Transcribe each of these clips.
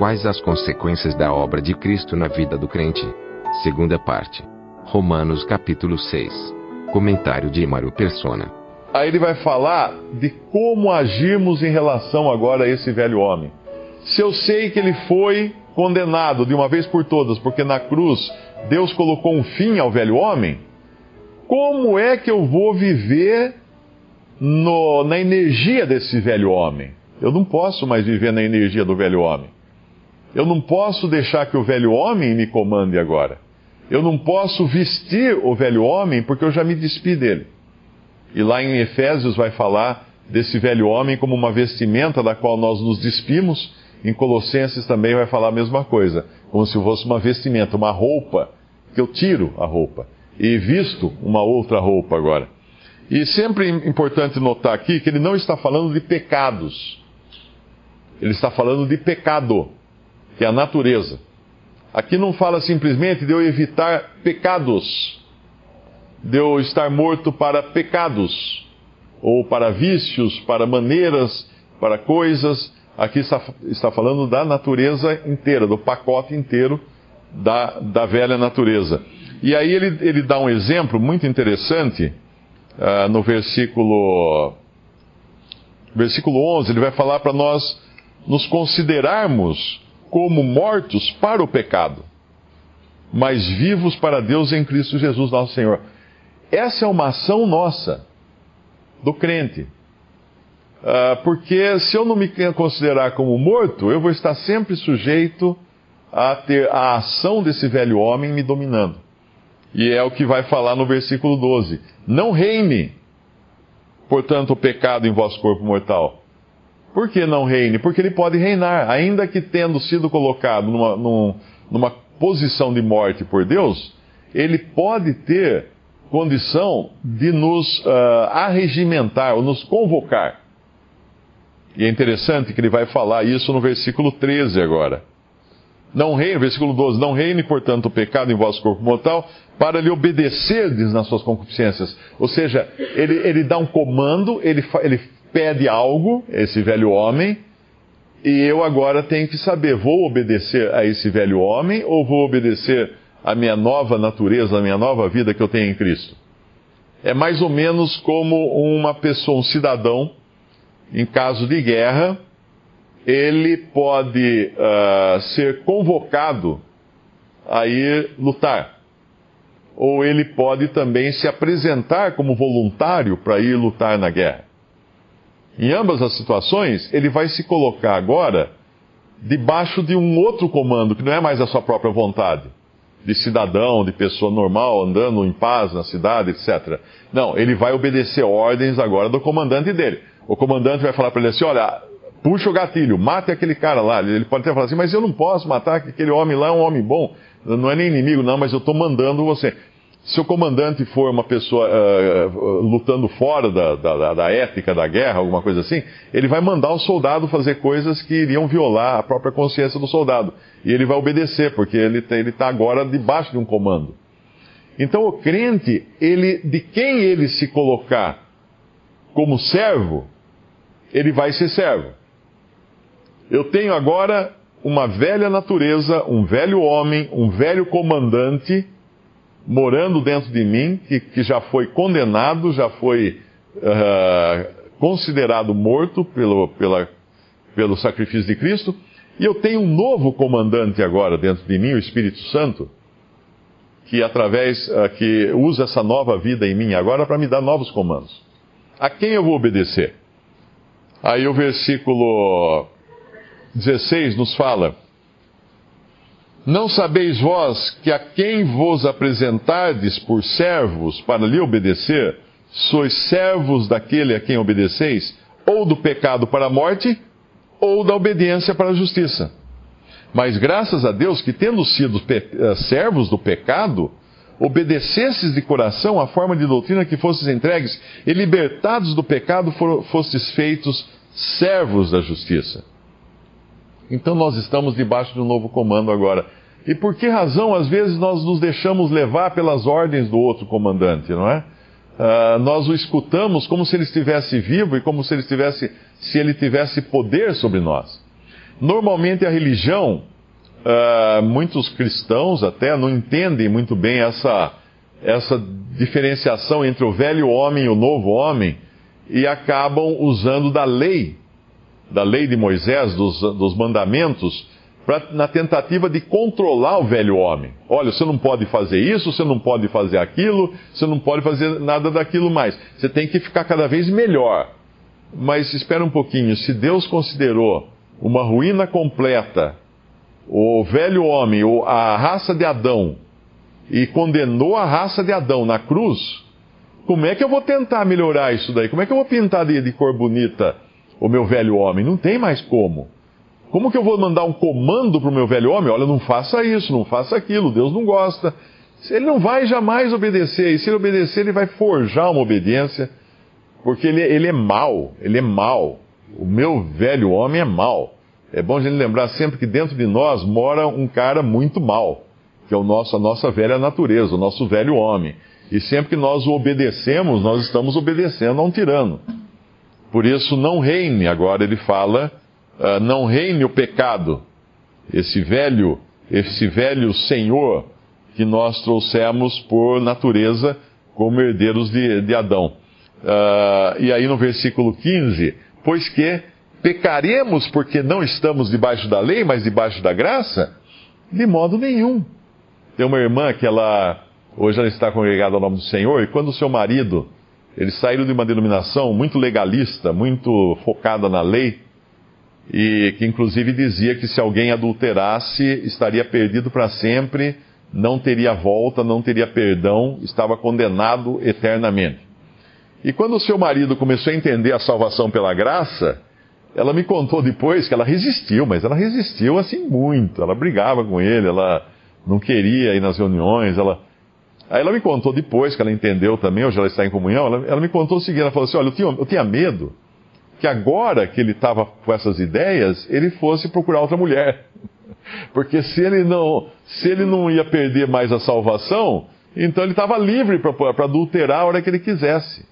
Quais as consequências da obra de Cristo na vida do crente? Segunda parte. Romanos capítulo 6. Comentário de Mário Persona. Aí ele vai falar de como agirmos em relação agora a esse velho homem. Se eu sei que ele foi condenado de uma vez por todas, porque na cruz Deus colocou um fim ao velho homem, como é que eu vou viver no, na energia desse velho homem? Eu não posso mais viver na energia do velho homem. Eu não posso deixar que o velho homem me comande agora. Eu não posso vestir o velho homem porque eu já me despi dele. E lá em Efésios vai falar desse velho homem como uma vestimenta da qual nós nos despimos. Em Colossenses também vai falar a mesma coisa, como se fosse uma vestimenta, uma roupa, que eu tiro a roupa e visto uma outra roupa agora. E sempre importante notar aqui que ele não está falando de pecados. Ele está falando de pecado, que é a natureza. Aqui não fala simplesmente de eu evitar pecados, de eu estar morto para pecados, ou para vícios, para maneiras, para coisas. Aqui está, está falando da natureza inteira, do pacote inteiro da, da velha natureza. E aí ele, ele dá um exemplo muito interessante uh, no versículo, versículo 11. Ele vai falar para nós nos considerarmos como mortos para o pecado, mas vivos para Deus em Cristo Jesus nosso Senhor. Essa é uma ação nossa, do crente. Uh, porque se eu não me considerar como morto, eu vou estar sempre sujeito a ter a ação desse velho homem me dominando. E é o que vai falar no versículo 12: Não reine, portanto, o pecado em vosso corpo mortal. Por que não reine? Porque ele pode reinar, ainda que tendo sido colocado numa, numa, numa posição de morte por Deus, ele pode ter condição de nos uh, arregimentar ou nos convocar. E é interessante que ele vai falar isso no versículo 13 agora. Não reine, versículo 12, não reine, portanto, o pecado em vosso corpo mortal, para lhe obedecerdes nas suas concupiscências. Ou seja, ele, ele dá um comando, ele, ele pede algo, esse velho homem, e eu agora tenho que saber, vou obedecer a esse velho homem ou vou obedecer à minha nova natureza, à minha nova vida que eu tenho em Cristo? É mais ou menos como uma pessoa, um cidadão, em caso de guerra, ele pode uh, ser convocado a ir lutar. Ou ele pode também se apresentar como voluntário para ir lutar na guerra. Em ambas as situações, ele vai se colocar agora debaixo de um outro comando, que não é mais a sua própria vontade, de cidadão, de pessoa normal, andando em paz na cidade, etc. Não, ele vai obedecer ordens agora do comandante dele. O comandante vai falar para ele assim: olha, puxa o gatilho, mate aquele cara lá. Ele pode até falar assim, mas eu não posso matar, aquele homem lá é um homem bom, não é nem inimigo, não, mas eu estou mandando você. Se o comandante for uma pessoa uh, lutando fora da, da, da, ética da guerra, alguma coisa assim, ele vai mandar o soldado fazer coisas que iriam violar a própria consciência do soldado. E ele vai obedecer, porque ele está agora debaixo de um comando. Então o crente, ele, de quem ele se colocar como servo, ele vai ser servo. Eu tenho agora uma velha natureza, um velho homem, um velho comandante morando dentro de mim, que, que já foi condenado, já foi uh, considerado morto pelo, pela, pelo sacrifício de Cristo, e eu tenho um novo comandante agora dentro de mim, o Espírito Santo, que através uh, que usa essa nova vida em mim agora para me dar novos comandos. A quem eu vou obedecer? Aí o versículo 16 nos fala: Não sabeis vós que a quem vos apresentardes por servos para lhe obedecer, sois servos daquele a quem obedeceis, ou do pecado para a morte, ou da obediência para a justiça. Mas graças a Deus que, tendo sido eh, servos do pecado, obedecesses de coração à forma de doutrina que fostes entregues, e libertados do pecado, fostes feitos servos da justiça. Então nós estamos debaixo de um novo comando agora. E por que razão, às vezes, nós nos deixamos levar pelas ordens do outro comandante, não é? Uh, nós o escutamos como se ele estivesse vivo e como se ele tivesse, se ele tivesse poder sobre nós. Normalmente a religião, uh, muitos cristãos até não entendem muito bem essa, essa diferenciação entre o velho homem e o novo homem e acabam usando da lei, da lei de Moisés, dos, dos mandamentos, pra, na tentativa de controlar o velho homem. Olha, você não pode fazer isso, você não pode fazer aquilo, você não pode fazer nada daquilo mais. Você tem que ficar cada vez melhor. Mas espera um pouquinho, se Deus considerou uma ruína completa o velho homem, a raça de Adão, e condenou a raça de Adão na cruz, como é que eu vou tentar melhorar isso daí? Como é que eu vou pintar de, de cor bonita o meu velho homem? Não tem mais como. Como que eu vou mandar um comando para o meu velho homem? Olha, não faça isso, não faça aquilo, Deus não gosta. Ele não vai jamais obedecer, e se ele obedecer, ele vai forjar uma obediência, porque ele, ele é mau, ele é mau. O meu velho homem é mau. É bom a gente lembrar sempre que dentro de nós mora um cara muito mau, que é o nosso, a nossa velha natureza, o nosso velho homem. E sempre que nós o obedecemos, nós estamos obedecendo a um tirano. Por isso, não reine, agora ele fala, uh, não reine o pecado. Esse velho, esse velho senhor que nós trouxemos por natureza como herdeiros de, de Adão. Uh, e aí no versículo 15, pois que Pecaremos porque não estamos debaixo da lei, mas debaixo da graça? De modo nenhum. Tem uma irmã que ela, hoje ela está congregada ao nome do Senhor, e quando o seu marido, eles saíram de uma denominação muito legalista, muito focada na lei, e que inclusive dizia que se alguém adulterasse, estaria perdido para sempre, não teria volta, não teria perdão, estava condenado eternamente. E quando o seu marido começou a entender a salvação pela graça, ela me contou depois que ela resistiu, mas ela resistiu assim muito. Ela brigava com ele, ela não queria ir nas reuniões. Ela... Aí ela me contou depois que ela entendeu também, hoje ela está em comunhão. Ela, ela me contou o seguinte: ela falou assim, olha, eu tinha, eu tinha medo que agora que ele estava com essas ideias, ele fosse procurar outra mulher. Porque se ele não, se ele não ia perder mais a salvação, então ele estava livre para adulterar a hora que ele quisesse.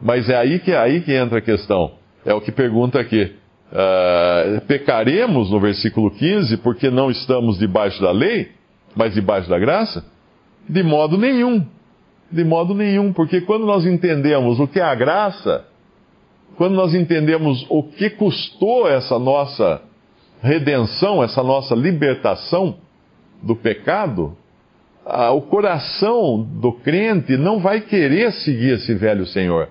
Mas é aí que, é aí que entra a questão. É o que pergunta aqui. Uh, pecaremos, no versículo 15, porque não estamos debaixo da lei, mas debaixo da graça? De modo nenhum. De modo nenhum, porque quando nós entendemos o que é a graça, quando nós entendemos o que custou essa nossa redenção, essa nossa libertação do pecado, o coração do crente não vai querer seguir esse velho Senhor.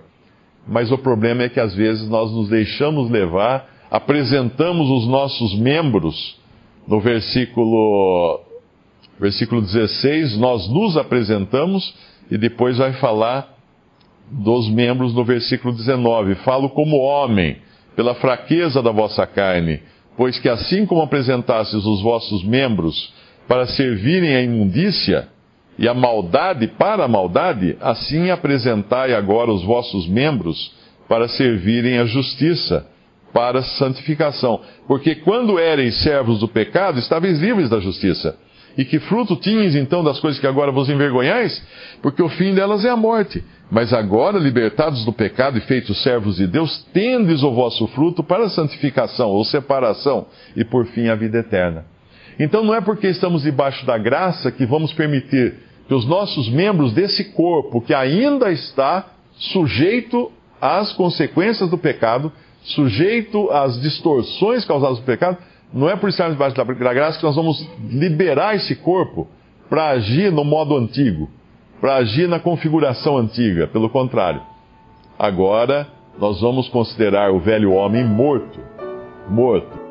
Mas o problema é que às vezes nós nos deixamos levar, apresentamos os nossos membros, no versículo, versículo 16, nós nos apresentamos, e depois vai falar dos membros no versículo 19. Falo como homem, pela fraqueza da vossa carne, pois que assim como apresentastes os vossos membros para servirem à imundícia, e a maldade para a maldade, assim apresentai agora os vossos membros para servirem à justiça, para santificação. Porque quando éreis servos do pecado, estáveis livres da justiça. E que fruto tinhas então das coisas que agora vos envergonhais? Porque o fim delas é a morte. Mas agora, libertados do pecado e feitos servos de Deus, tendes o vosso fruto para a santificação ou separação e por fim a vida eterna. Então não é porque estamos debaixo da graça que vamos permitir que os nossos membros desse corpo, que ainda está sujeito às consequências do pecado, sujeito às distorções causadas pelo pecado, não é por estarmos debaixo da graça que nós vamos liberar esse corpo para agir no modo antigo, para agir na configuração antiga. Pelo contrário, agora nós vamos considerar o velho homem morto. Morto.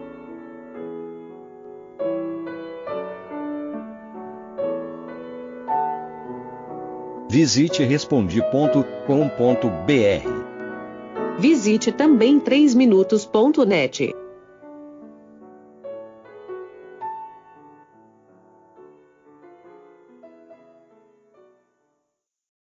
Visite respondi.com.br. Visite também 3minutos.net.